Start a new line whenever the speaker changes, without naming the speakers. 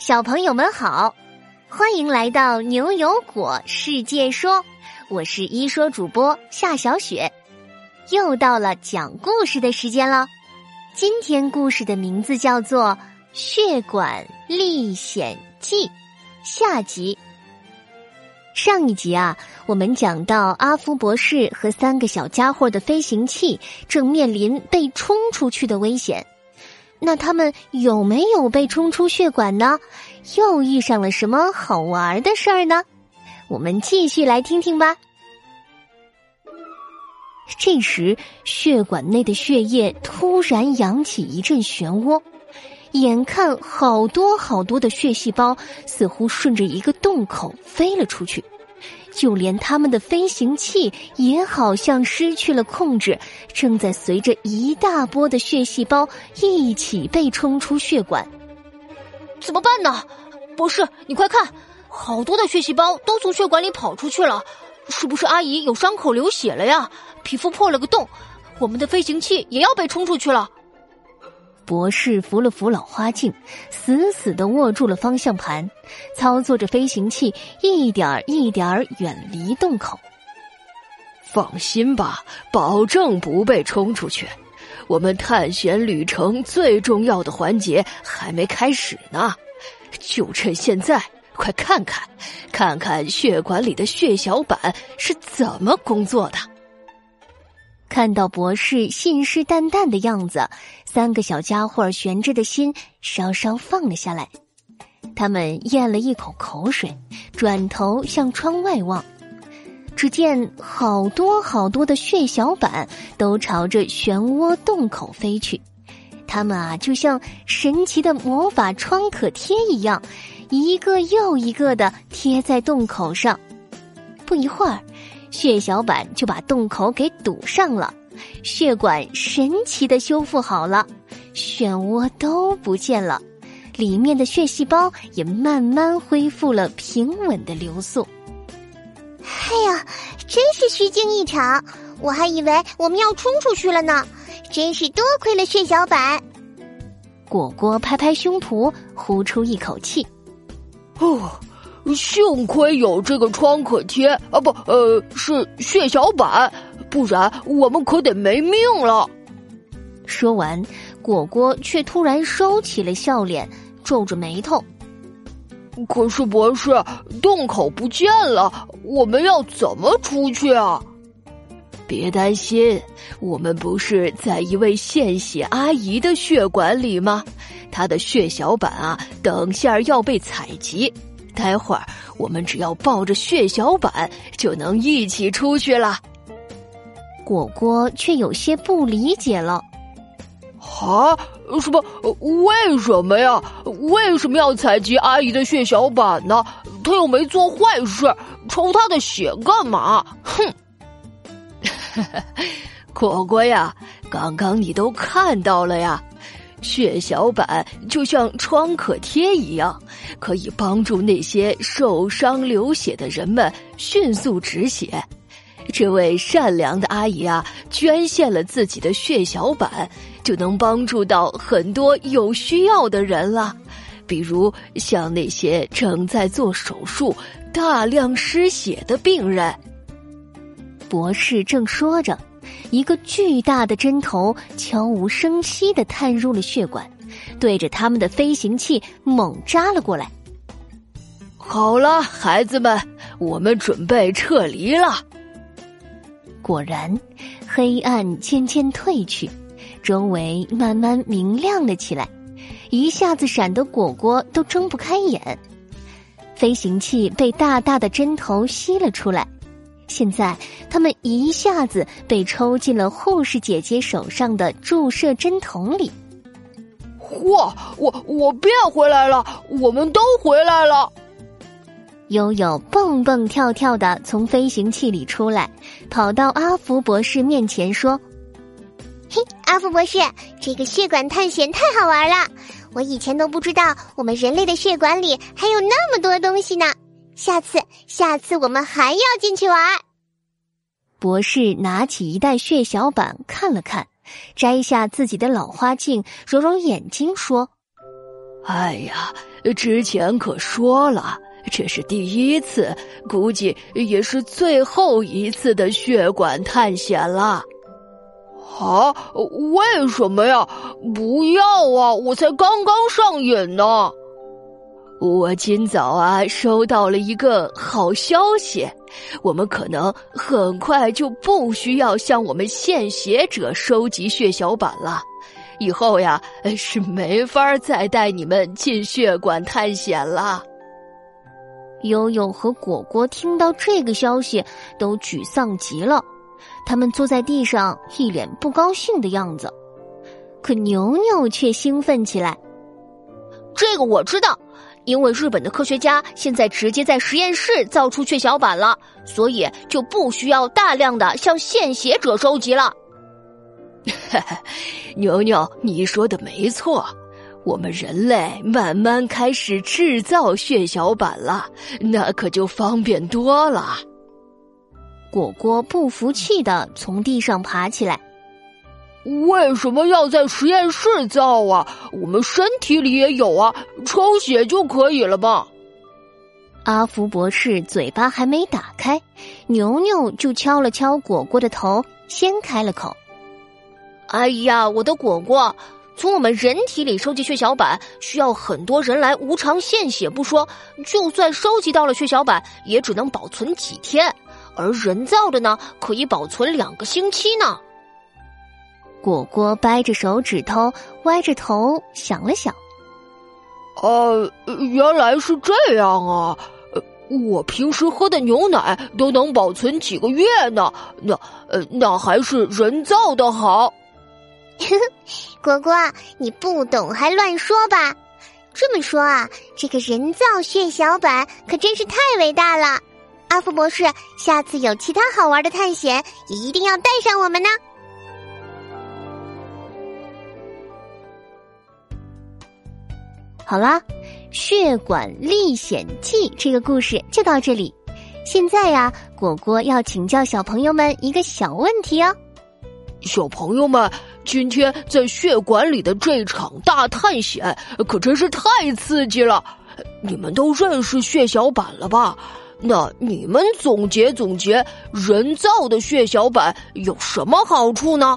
小朋友们好，欢迎来到牛油果世界说，我是一说主播夏小雪，又到了讲故事的时间了。今天故事的名字叫做《血管历险记》下集。上一集啊，我们讲到阿福博士和三个小家伙的飞行器正面临被冲出去的危险。那他们有没有被冲出血管呢？又遇上了什么好玩的事儿呢？我们继续来听听吧。这时，血管内的血液突然扬起一阵漩涡，眼看好多好多的血细胞似乎顺着一个洞口飞了出去。就连他们的飞行器也好像失去了控制，正在随着一大波的血细胞一起被冲出血管。
怎么办呢？博士，你快看，好多的血细胞都从血管里跑出去了，是不是阿姨有伤口流血了呀？皮肤破了个洞，我们的飞行器也要被冲出去了。
博士扶了扶老花镜，死死的握住了方向盘，操作着飞行器，一点儿一点儿远离洞口。
放心吧，保证不被冲出去。我们探险旅程最重要的环节还没开始呢，就趁现在，快看看，看看血管里的血小板是怎么工作的。
看到博士信誓旦旦的样子，三个小家伙悬着的心稍稍放了下来。他们咽了一口口水，转头向窗外望。只见好多好多的血小板都朝着漩涡洞口飞去，它们啊，就像神奇的魔法创可贴一样，一个又一个的贴在洞口上。不一会儿。血小板就把洞口给堵上了，血管神奇的修复好了，漩涡都不见了，里面的血细胞也慢慢恢复了平稳的流速。
哎呀，真是虚惊一场！我还以为我们要冲出去了呢，真是多亏了血小板。
果果拍拍胸脯，呼出一口气，
哦。幸亏有这个创可贴啊，不，呃，是血小板，不然我们可得没命了。
说完，果果却突然收起了笑脸，皱着眉头。
可是博士，洞口不见了，我们要怎么出去啊？别担心，我们不是在一位献血阿姨的血管里吗？她的血小板啊，等下要被采集。待会儿我们只要抱着血小板就能一起出去了。
果果却有些不理解了：“
啊，什么？为什么呀？为什么要采集阿姨的血小板呢？她又没做坏事，抽她的血干嘛？”哼！果果呀，刚刚你都看到了呀。血小板就像创可贴一样，可以帮助那些受伤流血的人们迅速止血。这位善良的阿姨啊，捐献了自己的血小板，就能帮助到很多有需要的人了。比如像那些正在做手术、大量失血的病人。
博士正说着。一个巨大的针头悄无声息的探入了血管，对着他们的飞行器猛扎了过来。
好了，孩子们，我们准备撤离了。
果然，黑暗渐渐退去，周围慢慢明亮了起来，一下子闪得果果都睁不开眼。飞行器被大大的针头吸了出来。现在，他们一下子被抽进了护士姐姐手上的注射针筒里。
嚯！我我变回来了，我们都回来了。
悠悠蹦蹦跳跳的从飞行器里出来，跑到阿福博士面前说：“
嘿，阿福博士，这个血管探险太好玩了！我以前都不知道，我们人类的血管里还有那么多东西呢。”下次，下次我们还要进去玩。
博士拿起一袋血小板看了看，摘下自己的老花镜，揉揉眼睛说：“
哎呀，之前可说了，这是第一次，估计也是最后一次的血管探险了。
啊？为什么呀？不要啊！我才刚刚上瘾呢。
我今早啊收到了一个好消息，我们可能很快就不需要向我们献血者收集血小板了。以后呀是没法再带你们进血管探险了。
悠悠和果果听到这个消息都沮丧极了，他们坐在地上一脸不高兴的样子。可牛牛却兴奋起来，
这个我知道。因为日本的科学家现在直接在实验室造出血小板了，所以就不需要大量的向献血者收集了。
牛牛，你说的没错，我们人类慢慢开始制造血小板了，那可就方便多了。
果果不服气的从地上爬起来。
为什么要在实验室造啊？我们身体里也有啊，抽血就可以了吧？
阿福博士嘴巴还没打开，牛牛就敲了敲果果的头，先开了口：“
哎呀，我的果果，从我们人体里收集血小板需要很多人来无偿献血不说，就算收集到了血小板，也只能保存几天，而人造的呢，可以保存两个星期呢。”
果果掰着手指头，歪着头想了想。
呃，原来是这样啊！我平时喝的牛奶都能保存几个月呢，那呃，那还是人造的好。
果果，你不懂还乱说吧？这么说啊，这个人造血小板可真是太伟大了。阿福博士，下次有其他好玩的探险，也一定要带上我们呢。
好啦，《血管历险记》这个故事就到这里。现在呀，果果要请教小朋友们一个小问题哦。
小朋友们，今天在血管里的这场大探险可真是太刺激了！你们都认识血小板了吧？那你们总结总结，人造的血小板有什么好处呢？